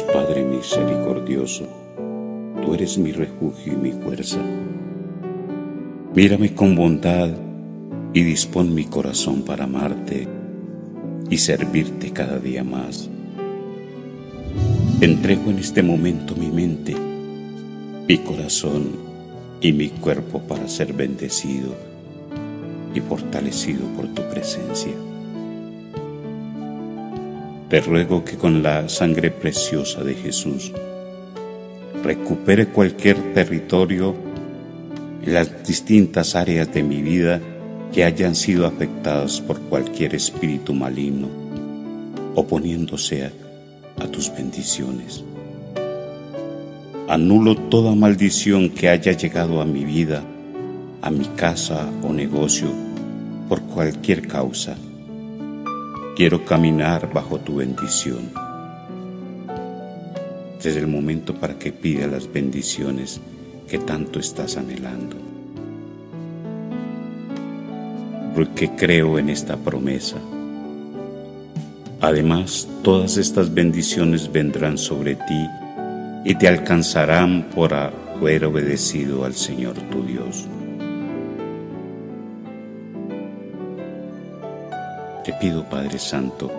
Padre misericordioso, tú eres mi refugio y mi fuerza. Mírame con bondad y dispón mi corazón para amarte y servirte cada día más. Entrego en este momento mi mente, mi corazón y mi cuerpo para ser bendecido y fortalecido por tu presencia. Te ruego que con la sangre preciosa de Jesús recupere cualquier territorio en las distintas áreas de mi vida que hayan sido afectadas por cualquier espíritu maligno, oponiéndose a, a tus bendiciones. Anulo toda maldición que haya llegado a mi vida, a mi casa o negocio, por cualquier causa Quiero caminar bajo tu bendición. Desde el momento para que pida las bendiciones que tanto estás anhelando. Porque creo en esta promesa. Además, todas estas bendiciones vendrán sobre ti y te alcanzarán por haber obedecido al Señor tu Dios. Te pido, Padre Santo,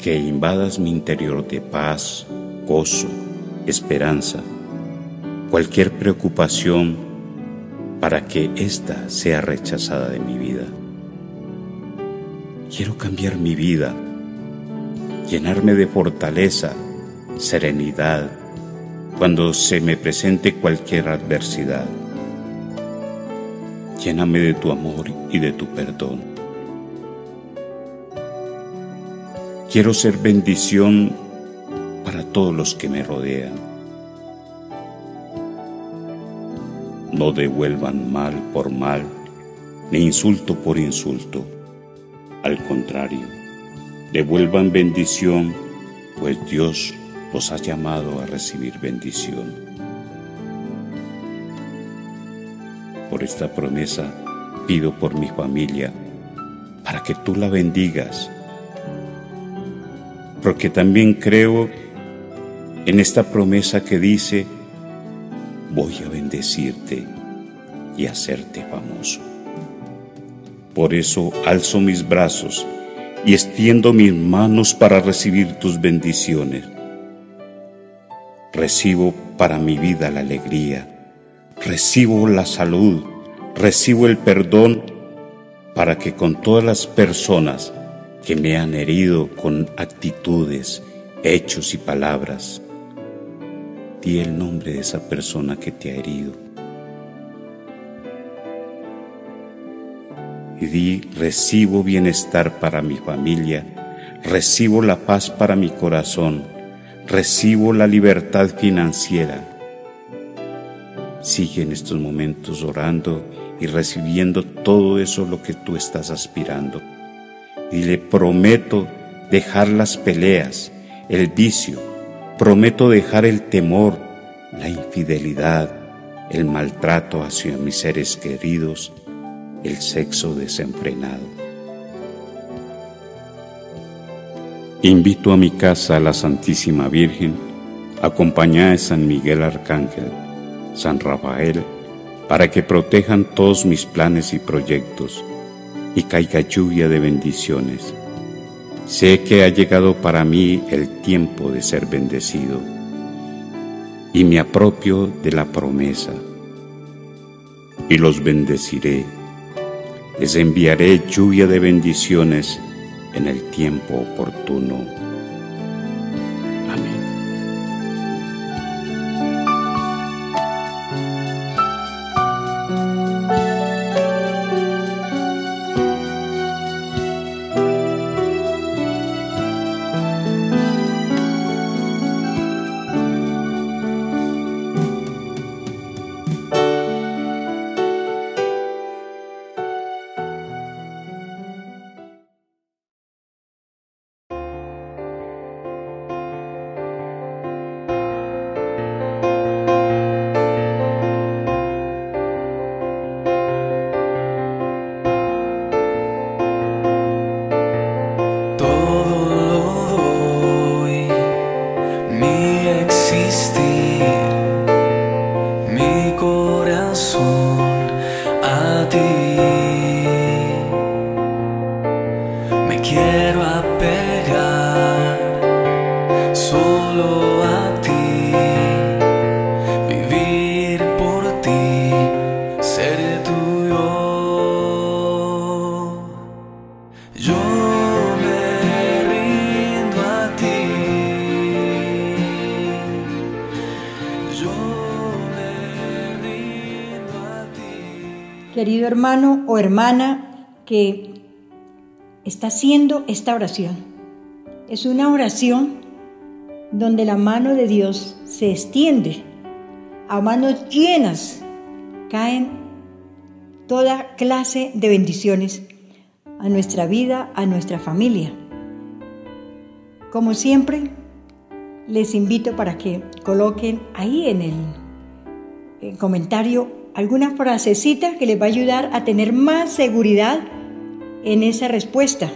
que invadas mi interior de paz, gozo, esperanza, cualquier preocupación para que ésta sea rechazada de mi vida. Quiero cambiar mi vida, llenarme de fortaleza, serenidad, cuando se me presente cualquier adversidad. Lléname de tu amor y de tu perdón. Quiero ser bendición para todos los que me rodean. No devuelvan mal por mal, ni insulto por insulto. Al contrario, devuelvan bendición, pues Dios los ha llamado a recibir bendición. Por esta promesa pido por mi familia, para que tú la bendigas porque también creo en esta promesa que dice, voy a bendecirte y hacerte famoso. Por eso alzo mis brazos y extiendo mis manos para recibir tus bendiciones. Recibo para mi vida la alegría, recibo la salud, recibo el perdón para que con todas las personas que me han herido con actitudes, hechos y palabras. Di el nombre de esa persona que te ha herido. Y di, recibo bienestar para mi familia, recibo la paz para mi corazón, recibo la libertad financiera. Sigue en estos momentos orando y recibiendo todo eso lo que tú estás aspirando y le prometo dejar las peleas, el vicio, prometo dejar el temor, la infidelidad, el maltrato hacia mis seres queridos, el sexo desenfrenado. Invito a mi casa a la Santísima Virgen, acompañada de San Miguel Arcángel, San Rafael, para que protejan todos mis planes y proyectos y caiga lluvia de bendiciones. Sé que ha llegado para mí el tiempo de ser bendecido y me apropio de la promesa y los bendeciré. Les enviaré lluvia de bendiciones en el tiempo oportuno. Querido hermano o hermana que está haciendo esta oración, es una oración donde la mano de Dios se extiende, a manos llenas caen toda clase de bendiciones a nuestra vida, a nuestra familia. Como siempre, les invito para que coloquen ahí en el, el comentario alguna frasecita que les va a ayudar a tener más seguridad en esa respuesta.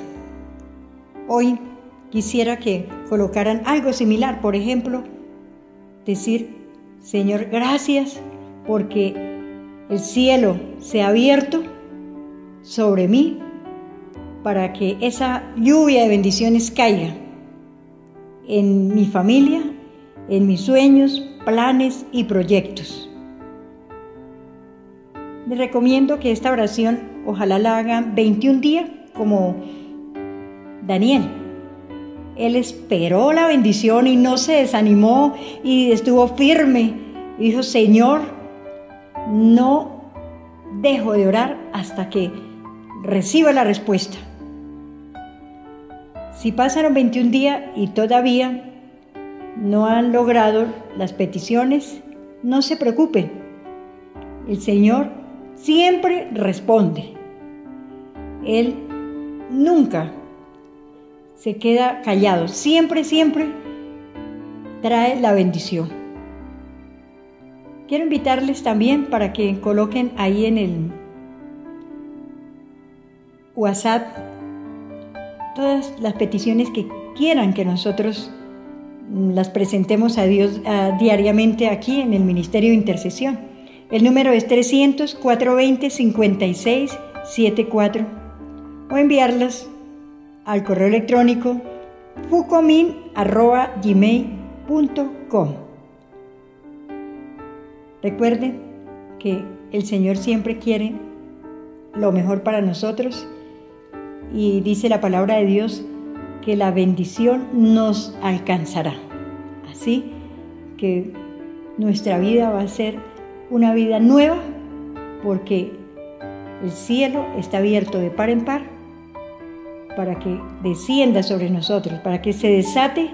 Hoy quisiera que colocaran algo similar, por ejemplo, decir, Señor, gracias porque el cielo se ha abierto sobre mí para que esa lluvia de bendiciones caiga en mi familia, en mis sueños, planes y proyectos. Les recomiendo que esta oración ojalá la hagan 21 días como Daniel. Él esperó la bendición y no se desanimó y estuvo firme. Dijo, Señor, no dejo de orar hasta que reciba la respuesta. Si pasaron 21 días y todavía no han logrado las peticiones, no se preocupen. El Señor siempre responde. Él nunca se queda callado, siempre, siempre trae la bendición. Quiero invitarles también para que coloquen ahí en el WhatsApp todas las peticiones que quieran que nosotros las presentemos a Dios diariamente aquí en el Ministerio de Intercesión. El número es 300-420-5674 o enviarlas al correo electrónico fucomin.gmail.com. Recuerden que el Señor siempre quiere lo mejor para nosotros y dice la palabra de Dios que la bendición nos alcanzará. Así que nuestra vida va a ser una vida nueva porque el cielo está abierto de par en par para que descienda sobre nosotros, para que se desate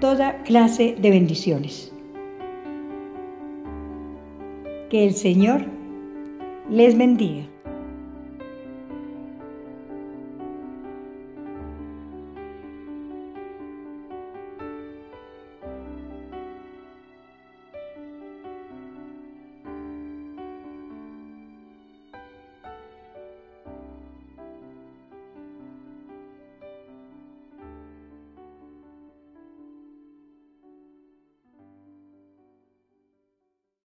toda clase de bendiciones. Que el Señor les bendiga.